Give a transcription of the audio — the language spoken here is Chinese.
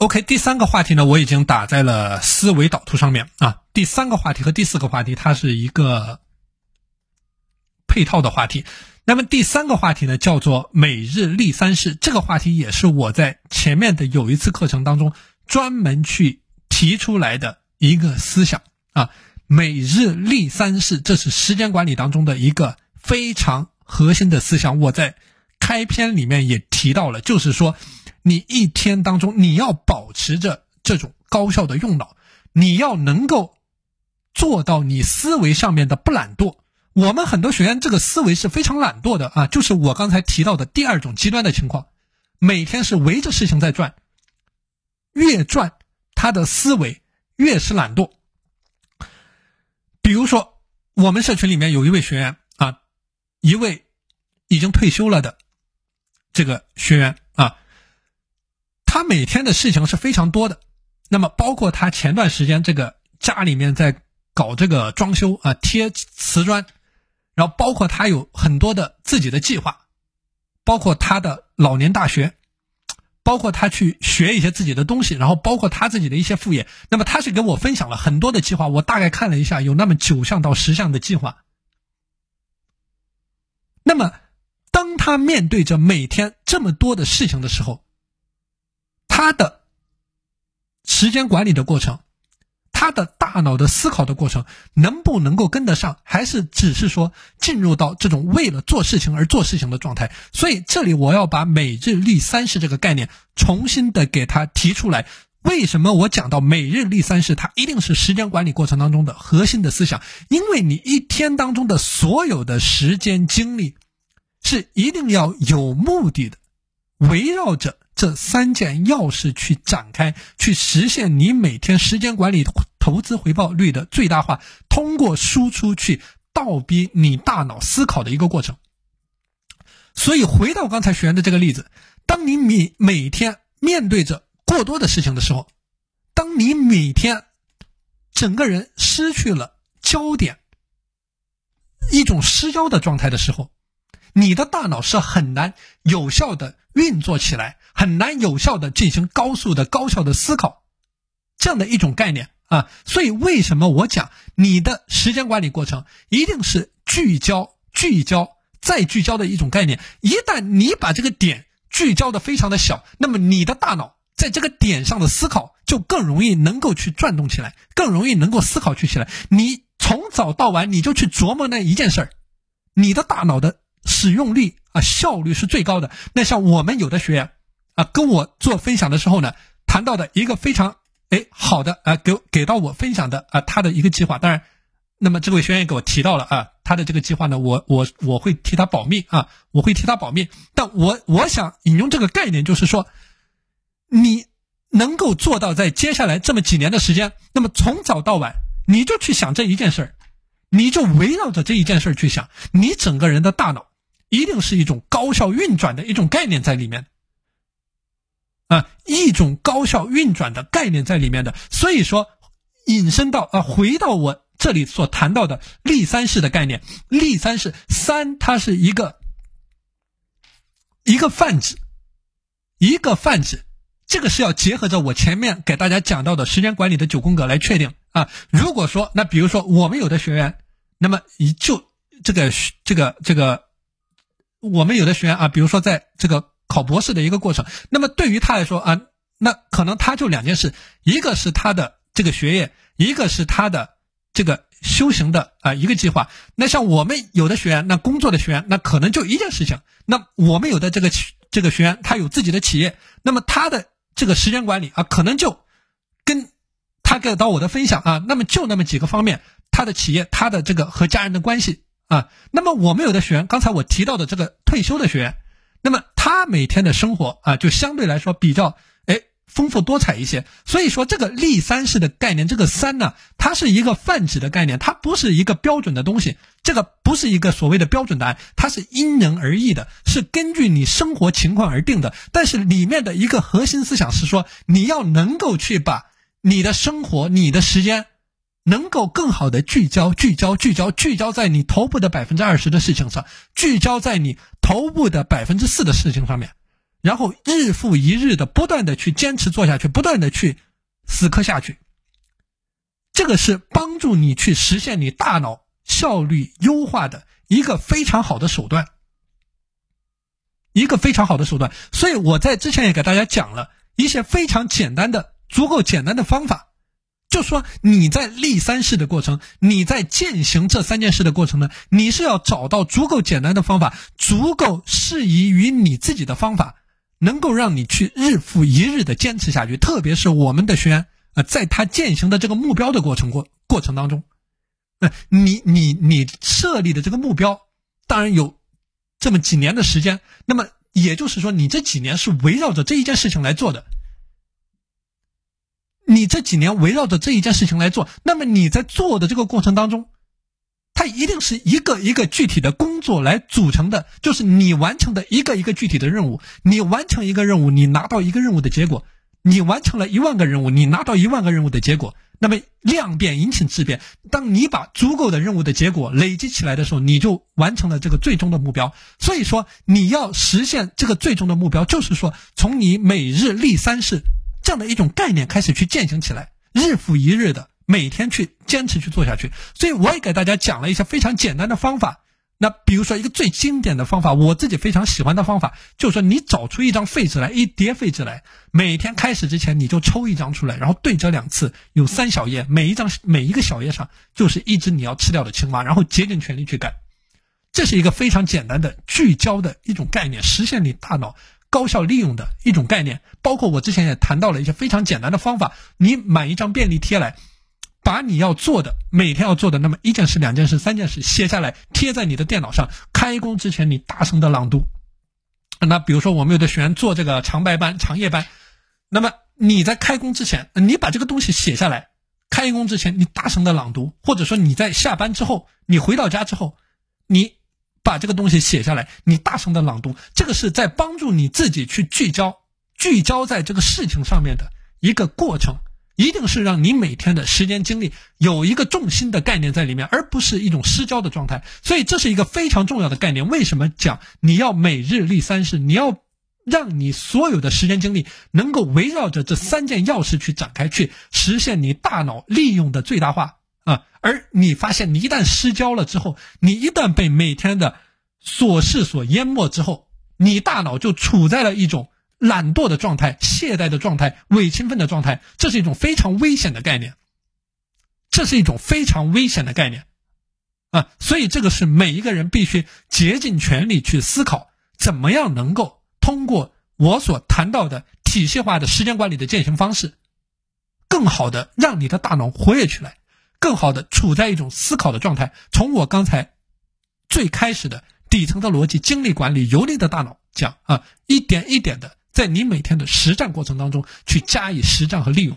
OK，第三个话题呢，我已经打在了思维导图上面啊。第三个话题和第四个话题，它是一个配套的话题。那么第三个话题呢，叫做每日立三事。这个话题也是我在前面的有一次课程当中专门去提出来的一个思想啊。每日立三事，这是时间管理当中的一个非常核心的思想。我在开篇里面也提到了，就是说。你一天当中，你要保持着这种高效的用脑，你要能够做到你思维上面的不懒惰。我们很多学员这个思维是非常懒惰的啊，就是我刚才提到的第二种极端的情况，每天是围着事情在转，越转他的思维越是懒惰。比如说，我们社群里面有一位学员啊，一位已经退休了的这个学员啊。他每天的事情是非常多的，那么包括他前段时间这个家里面在搞这个装修啊，贴瓷砖，然后包括他有很多的自己的计划，包括他的老年大学，包括他去学一些自己的东西，然后包括他自己的一些副业。那么他是跟我分享了很多的计划，我大概看了一下，有那么九项到十项的计划。那么当他面对着每天这么多的事情的时候，他的时间管理的过程，他的大脑的思考的过程，能不能够跟得上？还是只是说进入到这种为了做事情而做事情的状态？所以这里我要把每日立三事这个概念重新的给他提出来。为什么我讲到每日立三事，它一定是时间管理过程当中的核心的思想？因为你一天当中的所有的时间精力，是一定要有目的的，围绕着。这三件要事去展开，去实现你每天时间管理投资回报率的最大化，通过输出去倒逼你大脑思考的一个过程。所以回到刚才学员的这个例子，当你每每天面对着过多的事情的时候，当你每天整个人失去了焦点，一种失焦的状态的时候，你的大脑是很难有效的运作起来。很难有效的进行高速的高效的思考，这样的一种概念啊，所以为什么我讲你的时间管理过程一定是聚焦、聚焦再聚焦的一种概念？一旦你把这个点聚焦的非常的小，那么你的大脑在这个点上的思考就更容易能够去转动起来，更容易能够思考去起来。你从早到晚你就去琢磨那一件事儿，你的大脑的使用率啊效率是最高的。那像我们有的学员。啊，跟我做分享的时候呢，谈到的一个非常哎好的啊，给给到我分享的啊，他的一个计划。当然，那么这位学员给我提到了啊，他的这个计划呢，我我我会替他保密啊，我会替他保密。但我我想引用这个概念，就是说，你能够做到在接下来这么几年的时间，那么从早到晚，你就去想这一件事儿，你就围绕着这一件事儿去想，你整个人的大脑一定是一种高效运转的一种概念在里面。啊，一种高效运转的概念在里面的，所以说引申到啊，回到我这里所谈到的立三式的概念，立三式三，它是一个一个泛指，一个泛指，这个是要结合着我前面给大家讲到的时间管理的九宫格来确定啊。如果说那比如说我们有的学员，那么一就这个这个这个，我们有的学员啊，比如说在这个。考博士的一个过程，那么对于他来说啊，那可能他就两件事，一个是他的这个学业，一个是他的这个修行的啊一个计划。那像我们有的学员，那工作的学员，那可能就一件事情。那我们有的这个这个学员，他有自己的企业，那么他的这个时间管理啊，可能就跟他给到我的分享啊，那么就那么几个方面，他的企业，他的这个和家人的关系啊。那么我们有的学员，刚才我提到的这个退休的学员。那么他每天的生活啊，就相对来说比较哎丰富多彩一些。所以说这个立三式的概念，这个三呢，它是一个泛指的概念，它不是一个标准的东西。这个不是一个所谓的标准答案，它是因人而异的，是根据你生活情况而定的。但是里面的一个核心思想是说，你要能够去把你的生活、你的时间。能够更好的聚焦、聚焦、聚焦、聚焦在你头部的百分之二十的事情上，聚焦在你头部的百分之四的事情上面，然后日复一日的不断的去坚持做下去，不断的去死磕下去。这个是帮助你去实现你大脑效率优化的一个非常好的手段，一个非常好的手段。所以我在之前也给大家讲了一些非常简单的、足够简单的方法。就说你在立三事的过程，你在践行这三件事的过程呢，你是要找到足够简单的方法，足够适宜于你自己的方法，能够让你去日复一日的坚持下去。特别是我们的学员啊，在他践行的这个目标的过程过过程当中，呃，你你你设立的这个目标，当然有这么几年的时间，那么也就是说，你这几年是围绕着这一件事情来做的。你这几年围绕着这一件事情来做，那么你在做的这个过程当中，它一定是一个一个具体的工作来组成的，就是你完成的一个一个具体的任务。你完成一个任务，你拿到一个任务的结果；你完成了一万个任务，你拿到一万个任务的结果。那么量变引起质变，当你把足够的任务的结果累积起来的时候，你就完成了这个最终的目标。所以说，你要实现这个最终的目标，就是说从你每日立三事。这样的一种概念开始去践行起来，日复一日的每天去坚持去做下去。所以我也给大家讲了一些非常简单的方法。那比如说一个最经典的方法，我自己非常喜欢的方法，就是说你找出一张废纸来，一叠废纸来，每天开始之前你就抽一张出来，然后对折两次，有三小页，每一张每一个小页上就是一只你要吃掉的青蛙，然后竭尽全力去干。这是一个非常简单的聚焦的一种概念，实现你大脑。高效利用的一种概念，包括我之前也谈到了一些非常简单的方法。你买一张便利贴来，把你要做的每天要做的那么一件事、两件事、三件事写下来，贴在你的电脑上。开工之前，你大声的朗读。那比如说，我们有的学员做这个长白班、长夜班，那么你在开工之前，你把这个东西写下来，开工之前你大声的朗读，或者说你在下班之后，你回到家之后，你。把这个东西写下来，你大声的朗读，这个是在帮助你自己去聚焦，聚焦在这个事情上面的一个过程，一定是让你每天的时间精力有一个重心的概念在里面，而不是一种失焦的状态。所以这是一个非常重要的概念。为什么讲你要每日立三事？你要让你所有的时间精力能够围绕着这三件要事去展开，去实现你大脑利用的最大化。啊，而你发现，你一旦失焦了之后，你一旦被每天的琐事所淹没之后，你大脑就处在了一种懒惰的状态、懈怠的状态、伪勤奋的状态，这是一种非常危险的概念，这是一种非常危险的概念，啊，所以这个是每一个人必须竭尽全力去思考，怎么样能够通过我所谈到的体系化的时间管理的践行方式，更好的让你的大脑活跃起来。更好的处在一种思考的状态。从我刚才最开始的底层的逻辑、精力管理、游离的大脑讲啊，一点一点的在你每天的实战过程当中去加以实战和利用。